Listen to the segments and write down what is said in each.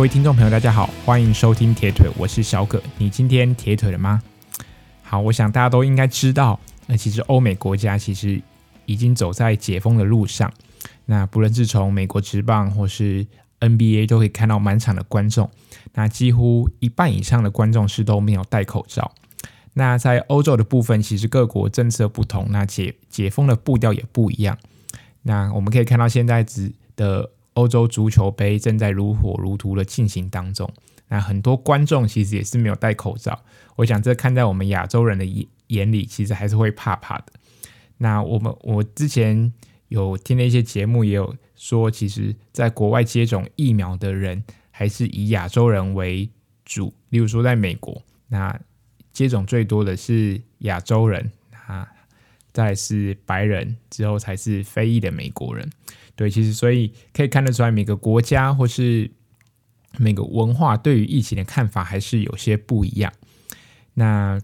各位听众朋友，大家好，欢迎收听铁腿，我是小葛。你今天铁腿了吗？好，我想大家都应该知道，那其实欧美国家其实已经走在解封的路上。那不论是从美国职棒或是 NBA，都可以看到满场的观众。那几乎一半以上的观众是都没有戴口罩。那在欧洲的部分，其实各国政策不同，那解解封的步调也不一样。那我们可以看到现在只的。欧洲足球杯正在如火如荼的进行当中，那很多观众其实也是没有戴口罩。我想这看在我们亚洲人的眼眼里，其实还是会怕怕的。那我们我之前有听了一些节目，也有说，其实在国外接种疫苗的人还是以亚洲人为主。例如说，在美国，那接种最多的是亚洲人啊，再是白人，之后才是非裔的美国人。对，其实所以可以看得出来，每个国家或是每个文化对于疫情的看法还是有些不一样。那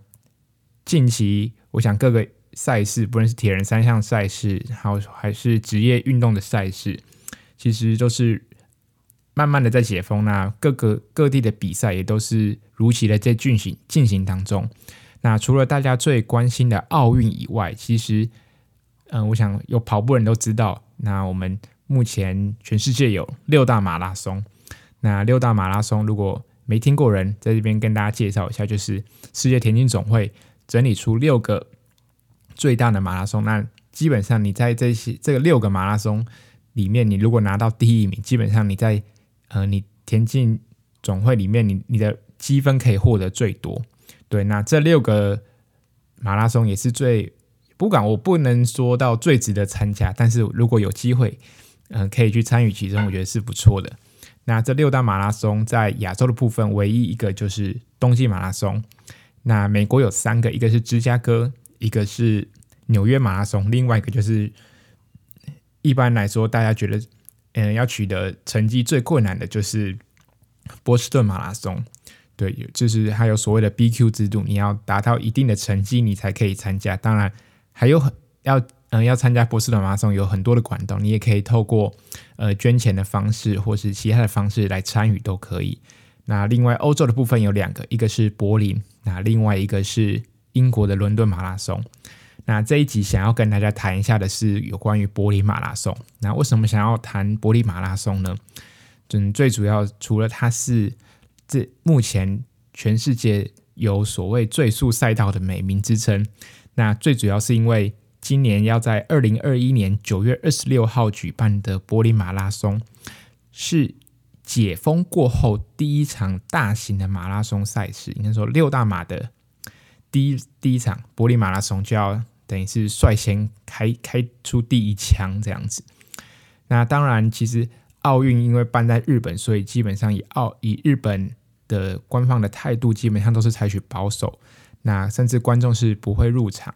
近期，我想各个赛事，不论是铁人三项赛事，还有还是职业运动的赛事，其实都是慢慢的在解封。那各个各地的比赛也都是如期的在进行进行当中。那除了大家最关心的奥运以外，其实，嗯、我想有跑步人都知道。那我们目前全世界有六大马拉松，那六大马拉松如果没听过人，在这边跟大家介绍一下，就是世界田径总会整理出六个最大的马拉松。那基本上你在这些这个六个马拉松里面，你如果拿到第一名，基本上你在呃你田径总会里面，你你的积分可以获得最多。对，那这六个马拉松也是最。不管我不能说到最值得参加，但是如果有机会，嗯、可以去参与其中，我觉得是不错的。那这六大马拉松在亚洲的部分，唯一一个就是冬季马拉松。那美国有三个，一个是芝加哥，一个是纽约马拉松，另外一个就是一般来说大家觉得，嗯、要取得成绩最困难的就是波士顿马拉松。对，就是还有所谓的 BQ 制度，你要达到一定的成绩，你才可以参加。当然。还有很要嗯要参加波士顿马拉松有很多的管道，你也可以透过呃捐钱的方式或是其他的方式来参与都可以。那另外欧洲的部分有两个，一个是柏林，那另外一个是英国的伦敦马拉松。那这一集想要跟大家谈一下的是有关于柏林马拉松。那为什么想要谈柏林马拉松呢？嗯，最主要除了它是这目前全世界有所谓最速赛道的美名之称。那最主要是因为今年要在二零二一年九月二十六号举办的柏林马拉松，是解封过后第一场大型的马拉松赛事。应该说六大马的第一第一场柏林马拉松就要等于是率先开开出第一枪这样子。那当然，其实奥运因为办在日本，所以基本上以奥以日本的官方的态度，基本上都是采取保守。那甚至观众是不会入场，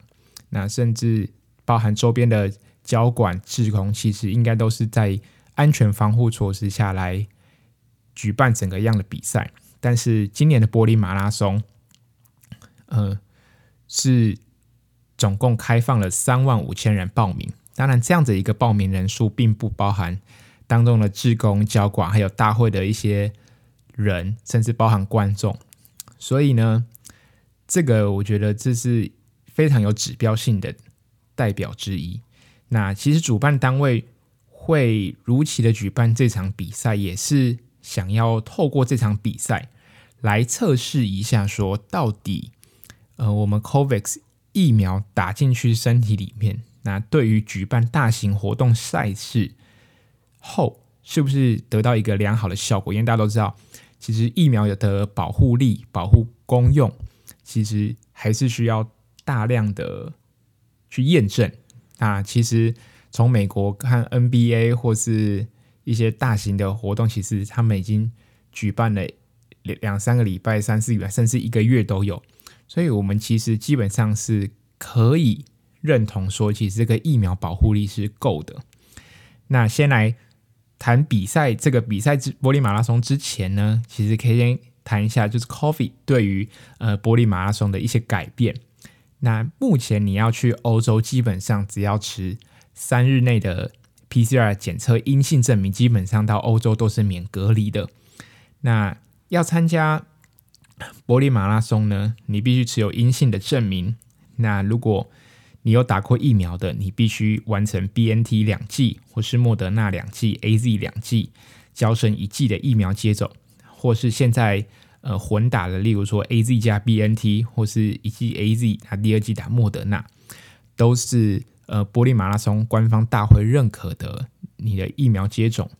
那甚至包含周边的交管、志工，其实应该都是在安全防护措施下来举办整个样的比赛。但是今年的柏林马拉松，呃，是总共开放了三万五千人报名。当然，这样子一个报名人数并不包含当中的志工、交管，还有大会的一些人，甚至包含观众。所以呢，这个我觉得这是非常有指标性的代表之一。那其实主办单位会如期的举办这场比赛，也是想要透过这场比赛来测试一下，说到底，呃，我们 COVAX 疫苗打进去身体里面，那对于举办大型活动赛事后，是不是得到一个良好的效果？因为大家都知道，其实疫苗有的保护力、保护功用。其实还是需要大量的去验证。那其实从美国看 NBA 或是一些大型的活动，其实他们已经举办了两两三个礼拜、三四个礼拜，甚至一个月都有。所以，我们其实基本上是可以认同说，其实这个疫苗保护力是够的。那先来谈比赛，这个比赛之柏林马拉松之前呢，其实可以先。谈一下，就是 COVID 对于呃柏林马拉松的一些改变。那目前你要去欧洲，基本上只要持三日内的 PCR 检测阴性证明，基本上到欧洲都是免隔离的。那要参加柏林马拉松呢，你必须持有阴性的证明。那如果你有打过疫苗的，你必须完成 BNT 两剂，或是莫德纳两剂、AZ 两剂，交生一剂的疫苗接种，或是现在呃混打的，例如说 AZ 加 BNT，或是一剂 AZ，它第二剂打莫德纳，都是呃柏林马拉松官方大会认可的你的疫苗接种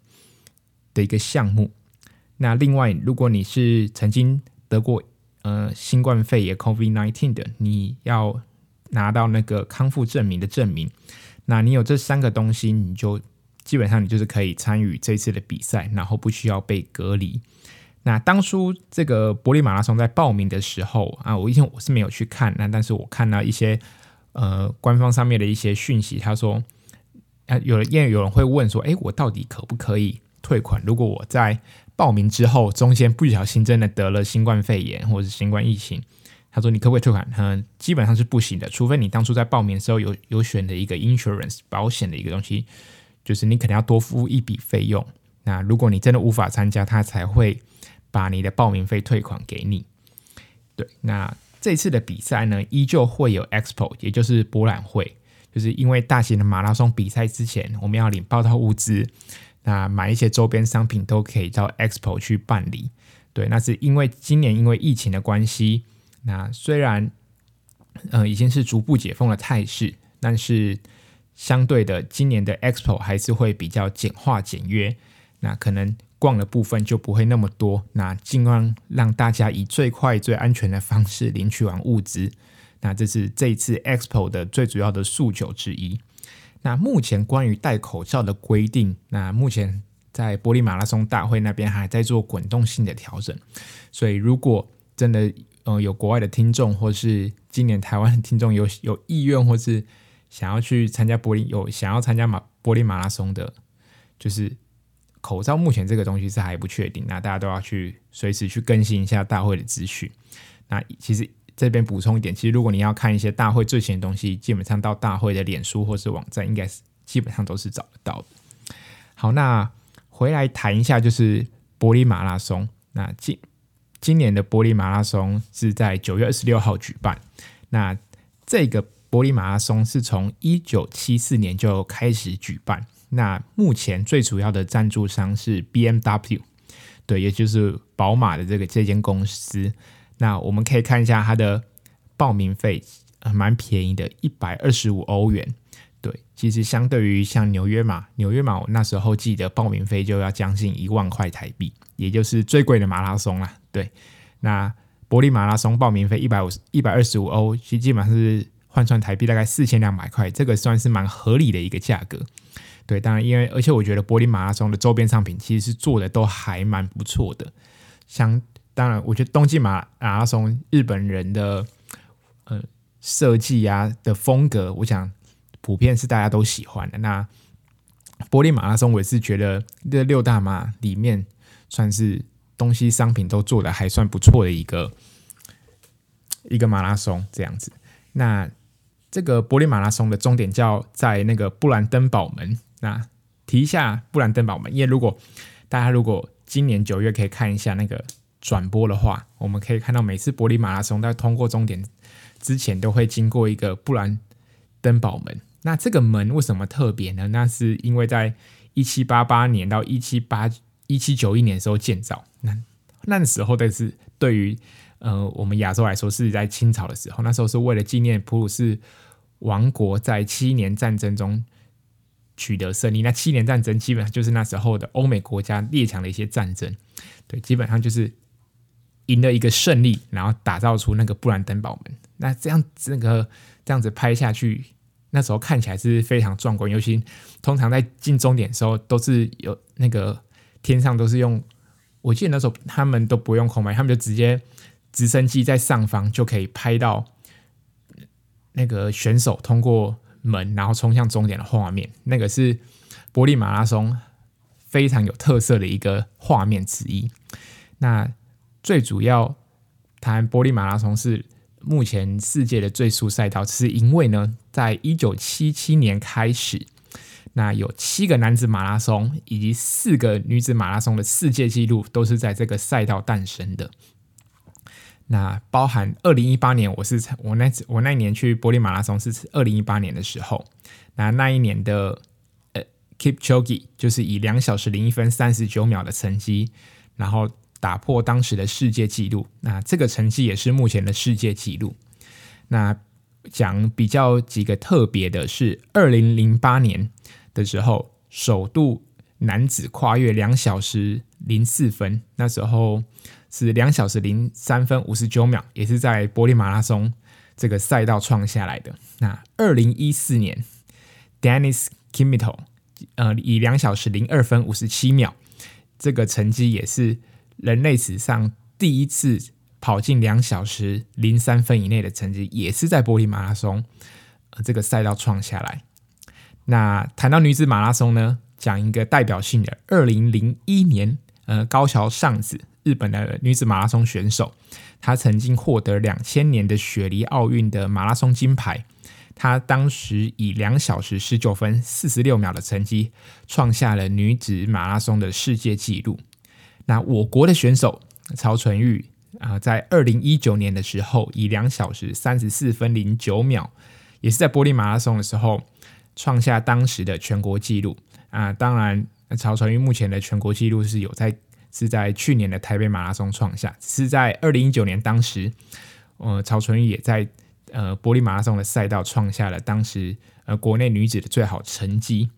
的一个项目。那另外，如果你是曾经得过呃新冠肺炎 COVID-19 的，你要拿到那个康复证明的证明，那你有这三个东西，你就基本上你就是可以参与这次的比赛，然后不需要被隔离。那当初这个柏林马拉松在报名的时候啊，我以前我是没有去看，那但是我看到一些呃官方上面的一些讯息，他说啊，有人因为有人会问说，诶，我到底可不可以退款？如果我在报名之后中间不小心真的得了新冠肺炎或者是新冠疫情。他说：“你可不可以退款？嗯，基本上是不行的，除非你当初在报名的时候有有选的一个 insurance 保险的一个东西，就是你可能要多付一笔费用。那如果你真的无法参加，他才会把你的报名费退款给你。对，那这次的比赛呢，依旧会有 expo，也就是博览会，就是因为大型的马拉松比赛之前，我们要领报到物资，那买一些周边商品都可以到 expo 去办理。对，那是因为今年因为疫情的关系。”那虽然，呃，已经是逐步解封的态势，但是相对的，今年的 Expo 还是会比较简化简约。那可能逛的部分就不会那么多。那尽量让大家以最快、最安全的方式领取完物资。那这是这一次 Expo 的最主要的诉求之一。那目前关于戴口罩的规定，那目前在柏林马拉松大会那边还在做滚动性的调整。所以如果真的，呃，有国外的听众，或是今年台湾的听众有有意愿，或是想要去参加柏林，有想要参加马柏林马拉松的，就是口罩目前这个东西是还不确定，那大家都要去随时去更新一下大会的资讯。那其实这边补充一点，其实如果你要看一些大会最新的东西，基本上到大会的脸书或是网站，应该是基本上都是找得到的。好，那回来谈一下，就是柏林马拉松，那今。今年的柏林马拉松是在九月二十六号举办。那这个柏林马拉松是从一九七四年就开始举办。那目前最主要的赞助商是 BMW，对，也就是宝马的这个这间公司。那我们可以看一下它的报名费，蛮便宜的，一百二十五欧元。对，其实相对于像纽约马，纽约马我那时候记得报名费就要将近一万块台币，也就是最贵的马拉松啦。对，那柏林马拉松报名费一百五十一百二十五欧，其实基本上是换算台币大概四千两百块，这个算是蛮合理的一个价格。对，当然因为而且我觉得柏林马拉松的周边商品其实是做的都还蛮不错的。像当然，我觉得冬季马马拉松日本人的呃设计啊的风格，我想普遍是大家都喜欢的。那柏林马拉松，我也是觉得这六大马里面算是。东西商品都做的还算不错的一个一个马拉松这样子。那这个柏林马拉松的终点叫在那个布兰登堡门。那提一下布兰登堡门，因为如果大家如果今年九月可以看一下那个转播的话，我们可以看到每次柏林马拉松在通过终点之前都会经过一个布兰登堡门。那这个门为什么特别呢？那是因为在一七八八年到一七八。一七九一年的时候建造，那那时候的是对于呃我们亚洲来说是在清朝的时候，那时候是为了纪念普鲁士王国在七年战争中取得胜利。那七年战争基本上就是那时候的欧美国家列强的一些战争，对，基本上就是赢了一个胜利，然后打造出那个布兰登堡门。那这样那个这样子拍下去，那时候看起来是非常壮观。尤其通常在进终点的时候，都是有那个。天上都是用，我记得那时候他们都不用空拍，他们就直接直升机在上方就可以拍到那个选手通过门，然后冲向终点的画面。那个是柏林马拉松非常有特色的一个画面之一。那最主要谈柏林马拉松是目前世界的最速赛道，是因为呢，在一九七七年开始。那有七个男子马拉松以及四个女子马拉松的世界纪录都是在这个赛道诞生的。那包含二零一八年，我是我那我那一年去柏林马拉松是二零一八年的时候，那那一年的呃 Kipchoge 就是以两小时零一分三十九秒的成绩，然后打破当时的世界纪录。那这个成绩也是目前的世界纪录。那讲比较几个特别的是，二零零八年的时候，首度男子跨越两小时零四分，那时候。是两小时零三分五十九秒，也是在柏林马拉松这个赛道创下来的。那二零一四年，Dennis Kimetto，呃，以两小时零二分五十七秒，这个成绩也是人类史上第一次跑进两小时零三分以内的成绩，也是在柏林马拉松呃这个赛道创下来。那谈到女子马拉松呢，讲一个代表性的，二零零一年，呃，高桥尚子。日本的女子马拉松选手，她曾经获得两千年的雪梨奥运的马拉松金牌。她当时以两小时十九分四十六秒的成绩，创下了女子马拉松的世界纪录。那我国的选手曹纯玉啊，在二零一九年的时候，以两小时三十四分零九秒，也是在柏林马拉松的时候，创下当时的全国纪录啊。当然，曹纯玉目前的全国纪录是有在。是在去年的台北马拉松创下，是在二零一九年当时，呃，曹纯玉也在呃柏林马拉松的赛道创下了当时呃国内女子的最好成绩。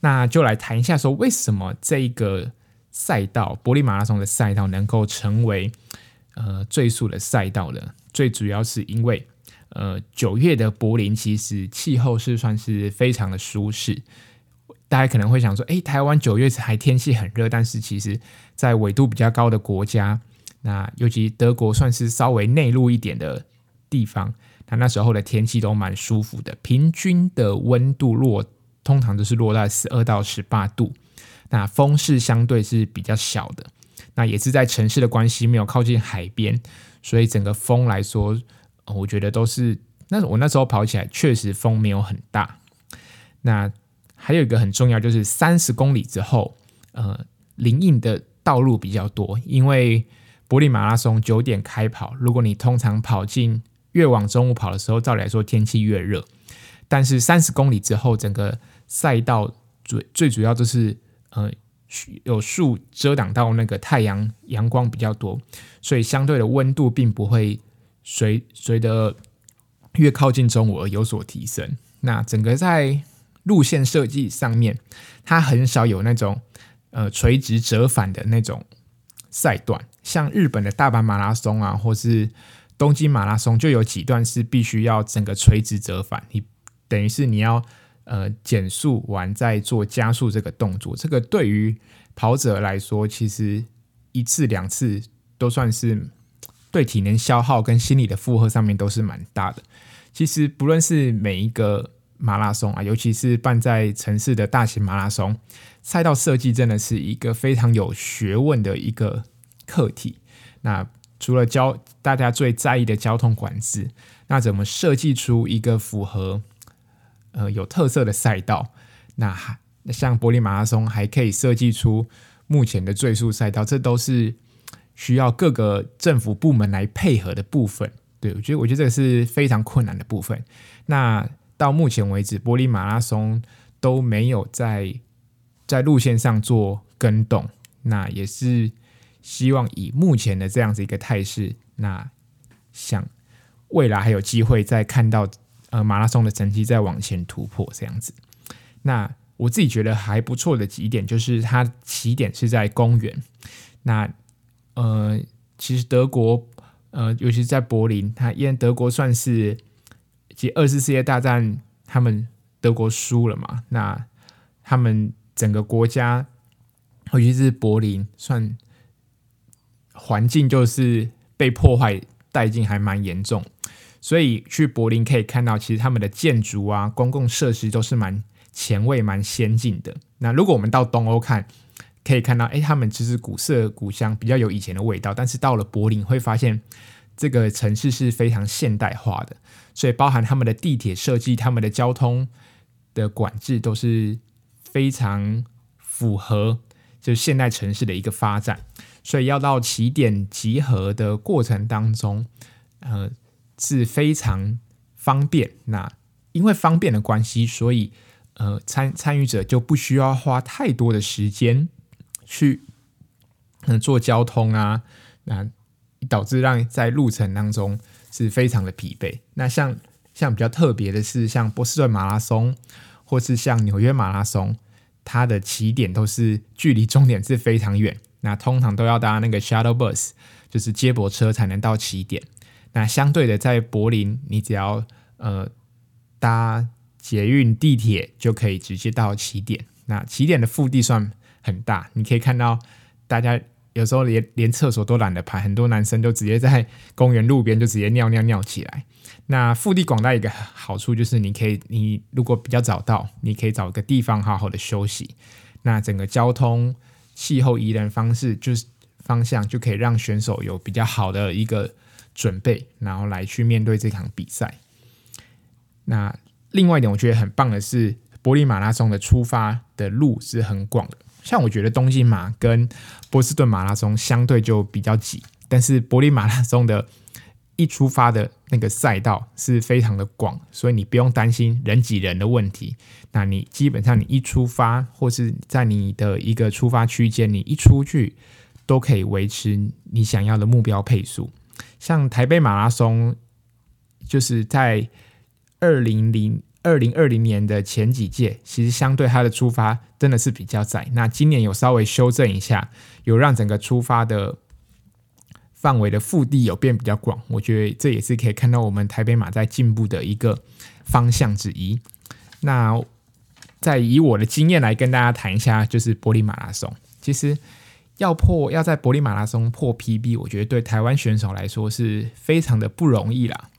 那就来谈一下，说为什么这个赛道柏林马拉松的赛道能够成为呃最速的赛道呢？最主要是因为呃九月的柏林其实气候是算是非常的舒适。大家可能会想说，诶，台湾九月还天气很热，但是其实，在纬度比较高的国家，那尤其德国算是稍微内陆一点的地方，那那时候的天气都蛮舒服的，平均的温度落通常都是落在十二到十八度，那风势相对是比较小的，那也是在城市的关系，没有靠近海边，所以整个风来说，我觉得都是，那我那时候跑起来确实风没有很大，那。还有一个很重要，就是三十公里之后，呃，林荫的道路比较多。因为柏林马拉松九点开跑，如果你通常跑进越往中午跑的时候，照理来说天气越热。但是三十公里之后，整个赛道最最主要就是呃有树遮挡到那个太阳阳光比较多，所以相对的温度并不会随随着越靠近中午而有所提升。那整个在路线设计上面，它很少有那种呃垂直折返的那种赛段，像日本的大阪马拉松啊，或是东京马拉松，就有几段是必须要整个垂直折返，你等于是你要呃减速完再做加速这个动作，这个对于跑者来说，其实一次两次都算是对体能消耗跟心理的负荷上面都是蛮大的。其实不论是每一个。马拉松啊，尤其是办在城市的大型马拉松，赛道设计真的是一个非常有学问的一个课题。那除了交大家最在意的交通管制，那怎么设计出一个符合呃有特色的赛道？那像柏林马拉松还可以设计出目前的最速赛道，这都是需要各个政府部门来配合的部分。对，我觉得我觉得这个是非常困难的部分。那到目前为止，柏林马拉松都没有在在路线上做更动，那也是希望以目前的这样子一个态势，那想未来还有机会再看到呃马拉松的成绩再往前突破这样子。那我自己觉得还不错的几点就是它起点是在公园，那呃其实德国呃尤其是在柏林，它因为德国算是。其实二次世界大战，他们德国输了嘛？那他们整个国家，尤其是柏林，算环境就是被破坏殆尽，还蛮严重。所以去柏林可以看到，其实他们的建筑啊、公共设施都是蛮前卫、蛮先进的。那如果我们到东欧看，可以看到，哎，他们其实古色古香，比较有以前的味道。但是到了柏林，会发现这个城市是非常现代化的。所以，包含他们的地铁设计、他们的交通的管制，都是非常符合就现代城市的一个发展，所以要到起点集合的过程当中，呃，是非常方便。那因为方便的关系，所以呃参参与者就不需要花太多的时间去嗯、做交通啊，那导致让在路程当中是非常的疲惫。那像像比较特别的是，像波士顿马拉松。或是像纽约马拉松，它的起点都是距离终点是非常远，那通常都要搭那个 shuttle bus，就是接驳车才能到起点。那相对的，在柏林，你只要呃搭捷运、地铁就可以直接到起点。那起点的腹地算很大，你可以看到大家有时候连连厕所都懒得排，很多男生都直接在公园路边就直接尿尿尿起来。那腹地广大一个好处就是，你可以，你如果比较早到，你可以找个地方好好的休息。那整个交通、气候宜人方式，就是方向就可以让选手有比较好的一个准备，然后来去面对这场比赛。那另外一点，我觉得很棒的是，柏林马拉松的出发的路是很广的。像我觉得东京马跟波士顿马拉松相对就比较挤，但是柏林马拉松的。一出发的那个赛道是非常的广，所以你不用担心人挤人的问题。那你基本上你一出发，或是在你的一个出发区间，你一出去都可以维持你想要的目标配速。像台北马拉松，就是在二零零二零二零年的前几届，其实相对它的出发真的是比较窄。那今年有稍微修正一下，有让整个出发的。范围的腹地有变比较广，我觉得这也是可以看到我们台北马在进步的一个方向之一。那再以我的经验来跟大家谈一下，就是柏林马拉松。其实要破要在柏林马拉松破 PB，我觉得对台湾选手来说是非常的不容易啦。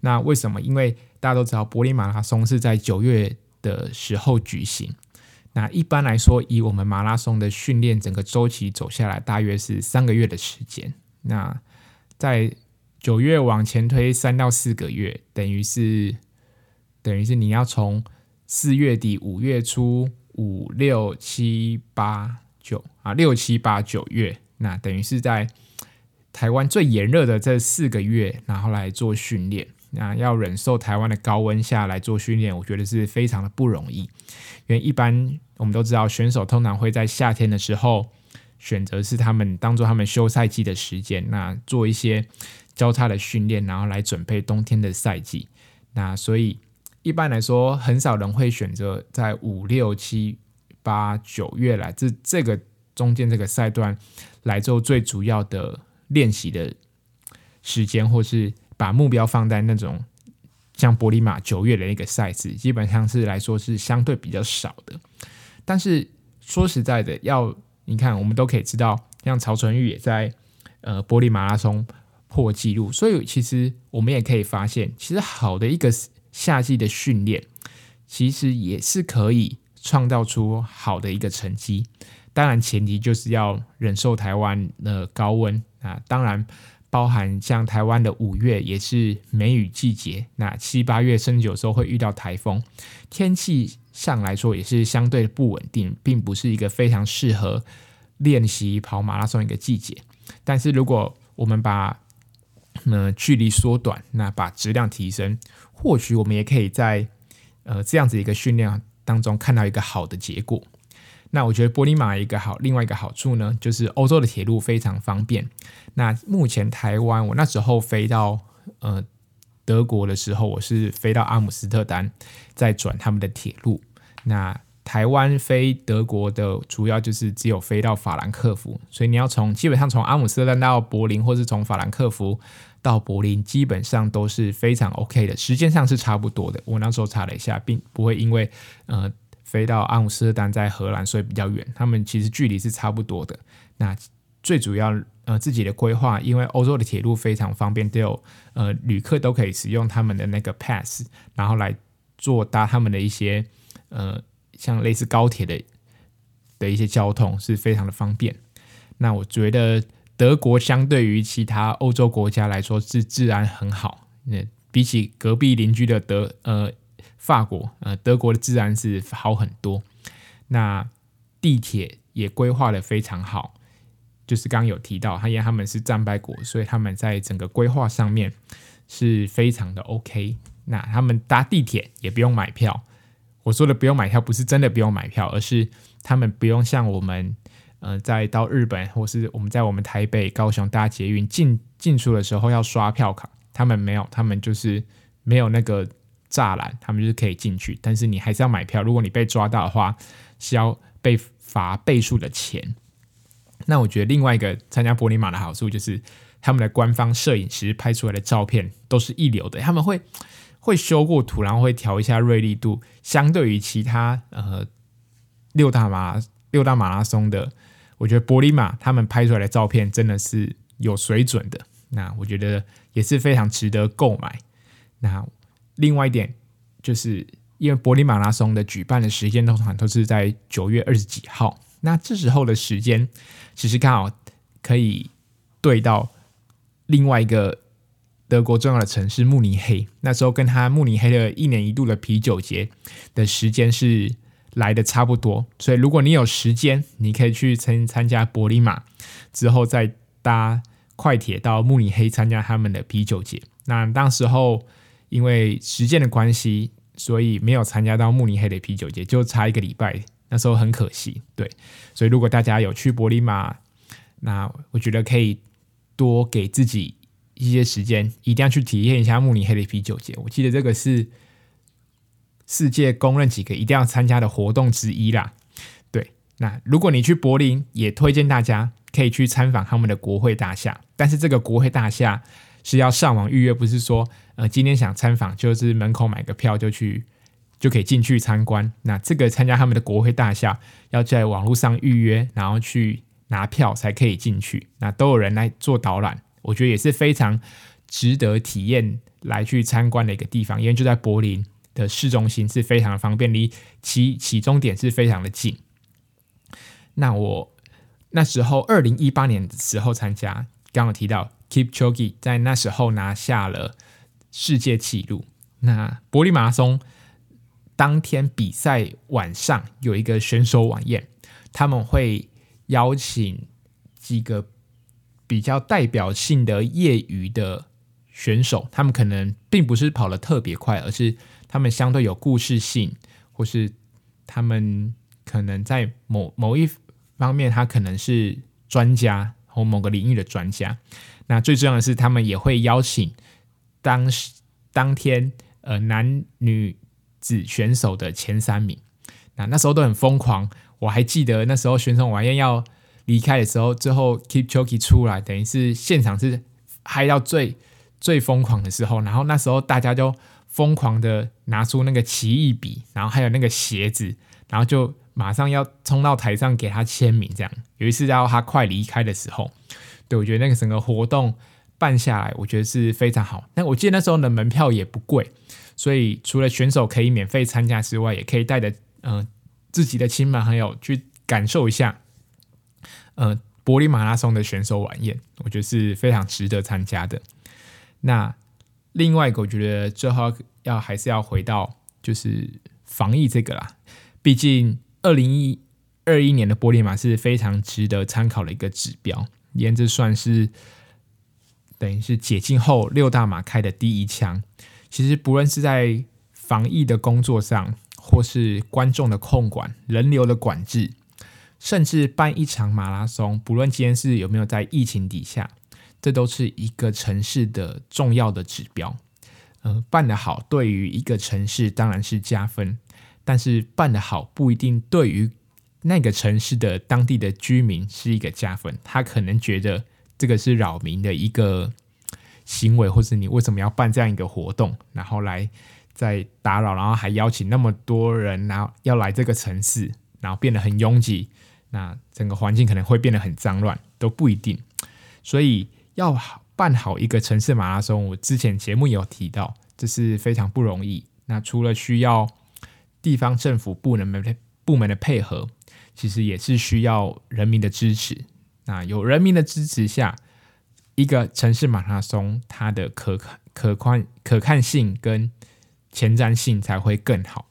那为什么？因为大家都知道柏林马拉松是在九月的时候举行。那一般来说，以我们马拉松的训练整个周期走下来，大约是三个月的时间。那在九月往前推三到四个月，等于是等于是你要从四月底五月初五六七八九啊六七八九月，那等于是在台湾最炎热的这四个月，然后来做训练。那要忍受台湾的高温下来做训练，我觉得是非常的不容易。因为一般我们都知道，选手通常会在夏天的时候。选择是他们当做他们休赛季的时间，那做一些交叉的训练，然后来准备冬天的赛季。那所以一般来说，很少人会选择在五六七八九月来这这个中间这个赛段来做最主要的练习的时间，或是把目标放在那种像柏林马九月的那个赛事，基本上是来说是相对比较少的。但是说实在的，要你看，我们都可以知道，像曹纯玉也在呃柏林马拉松破纪录，所以其实我们也可以发现，其实好的一个夏季的训练，其实也是可以创造出好的一个成绩。当然，前提就是要忍受台湾的高温啊，当然包含像台湾的五月也是梅雨季节，那七八月甚至有时候会遇到台风，天气。上来说也是相对不稳定，并不是一个非常适合练习跑马拉松一个季节。但是如果我们把呃距离缩短，那把质量提升，或许我们也可以在呃这样子一个训练当中看到一个好的结果。那我觉得柏林马一个好，另外一个好处呢，就是欧洲的铁路非常方便。那目前台湾，我那时候飞到呃。德国的时候，我是飞到阿姆斯特丹，再转他们的铁路。那台湾飞德国的主要就是只有飞到法兰克福，所以你要从基本上从阿姆斯特丹到柏林，或是从法兰克福到柏林，基本上都是非常 OK 的，时间上是差不多的。我那时候查了一下，并不会因为呃飞到阿姆斯特丹在荷兰，所以比较远，他们其实距离是差不多的。那最主要。呃，自己的规划，因为欧洲的铁路非常方便，都有呃旅客都可以使用他们的那个 pass，然后来做搭他们的一些呃像类似高铁的的一些交通，是非常的方便。那我觉得德国相对于其他欧洲国家来说是治安很好，那比起隔壁邻居的德呃法国呃德国的治安是好很多。那地铁也规划的非常好，就是刚刚有提到，因为他们是战败国，所以他们在整个规划上面是非常的 OK。那他们搭地铁也不用买票。我说的不用买票，不是真的不用买票，而是他们不用像我们，呃，在到日本或是我们在我们台北、高雄搭捷运进进出的时候要刷票卡，他们没有，他们就是没有那个栅栏，他们就是可以进去，但是你还是要买票。如果你被抓到的话，是要被罚倍数的钱。那我觉得另外一个参加柏林马的好处就是，他们的官方摄影师拍出来的照片都是一流的，他们会。会修过图，然后会调一下锐利度，相对于其他呃六大马六大马拉松的，我觉得柏林马他们拍出来的照片真的是有水准的。那我觉得也是非常值得购买。那另外一点就是，因为柏林马拉松的举办的时间通常都是在九月二十几号，那这时候的时间其实刚好可以对到另外一个。德国重要的城市慕尼黑，那时候跟他慕尼黑的一年一度的啤酒节的时间是来的差不多，所以如果你有时间，你可以去参参加柏林马，之后再搭快铁到慕尼黑参加他们的啤酒节。那当时候因为时间的关系，所以没有参加到慕尼黑的啤酒节，就差一个礼拜，那时候很可惜。对，所以如果大家有去柏林马，那我觉得可以多给自己。一些时间一定要去体验一下慕尼黑的啤酒节，我记得这个是世界公认几个一定要参加的活动之一啦。对，那如果你去柏林，也推荐大家可以去参访他们的国会大厦，但是这个国会大厦是要上网预约，不是说呃今天想参访就是门口买个票就去就可以进去参观。那这个参加他们的国会大厦要在网络上预约，然后去拿票才可以进去，那都有人来做导览。我觉得也是非常值得体验来去参观的一个地方，因为就在柏林的市中心，是非常的方便，离起起终点是非常的近。那我那时候二零一八年的时候参加，刚刚提到 Kipchoge 在那时候拿下了世界纪录。那柏林马拉松当天比赛晚上有一个选手晚宴，他们会邀请几个。比较代表性的业余的选手，他们可能并不是跑得特别快，而是他们相对有故事性，或是他们可能在某某一方面，他可能是专家或某个领域的专家。那最重要的是，他们也会邀请当当天呃男女子选手的前三名。那那时候都很疯狂，我还记得那时候选手晚宴要。离开的时候，最后 Kipchoge 出来，等于是现场是嗨到最最疯狂的时候。然后那时候大家就疯狂的拿出那个奇异笔，然后还有那个鞋子，然后就马上要冲到台上给他签名。这样有一次到他快离开的时候，对，我觉得那个整个活动办下来，我觉得是非常好。那我记得那时候的门票也不贵，所以除了选手可以免费参加之外，也可以带着嗯、自己的亲朋好友去感受一下。呃，柏林马拉松的选手晚宴，我觉得是非常值得参加的。那另外一个，我觉得最后要还是要回到就是防疫这个啦。毕竟二零一二一年的柏林马是非常值得参考的一个指标，因为这算是等于是解禁后六大马开的第一枪。其实不论是在防疫的工作上，或是观众的控管、人流的管制。甚至办一场马拉松，不论今天是有没有在疫情底下，这都是一个城市的重要的指标。呃，办得好，对于一个城市当然是加分，但是办得好不一定对于那个城市的当地的居民是一个加分。他可能觉得这个是扰民的一个行为，或是你为什么要办这样一个活动，然后来再打扰，然后还邀请那么多人，然后要来这个城市，然后变得很拥挤。那整个环境可能会变得很脏乱，都不一定。所以要办好一个城市马拉松，我之前节目有提到，这是非常不容易。那除了需要地方政府部门部门的配合，其实也是需要人民的支持。那有人民的支持下，一个城市马拉松它的可、可宽、可看性跟前瞻性才会更好。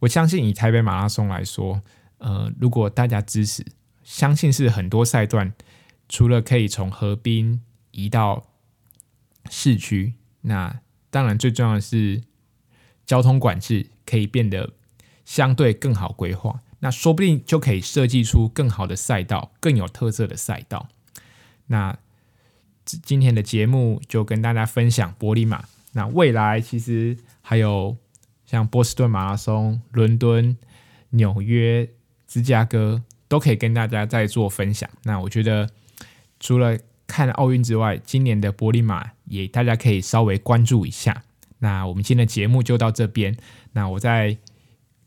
我相信以台北马拉松来说。呃，如果大家支持，相信是很多赛段，除了可以从河滨移到市区，那当然最重要的是交通管制可以变得相对更好规划，那说不定就可以设计出更好的赛道，更有特色的赛道。那今天的节目就跟大家分享柏林马。那未来其实还有像波士顿马拉松、伦敦、纽约、芝加哥都可以跟大家再做分享。那我觉得除了看奥运之外，今年的柏林马也大家可以稍微关注一下。那我们今天的节目就到这边。那我在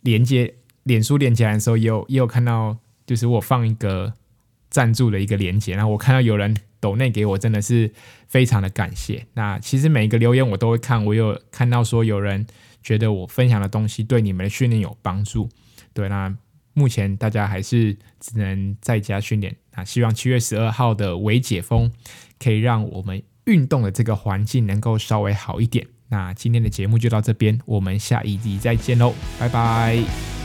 连接脸书连接的时候，也有也有看到，就是我放一个赞助的一个连接，然后我看到有人。抖内给我真的是非常的感谢。那其实每一个留言我都会看，我有看到说有人觉得我分享的东西对你们的训练有帮助。对，那目前大家还是只能在家训练。那希望七月十二号的微解封可以让我们运动的这个环境能够稍微好一点。那今天的节目就到这边，我们下一集再见喽，拜拜。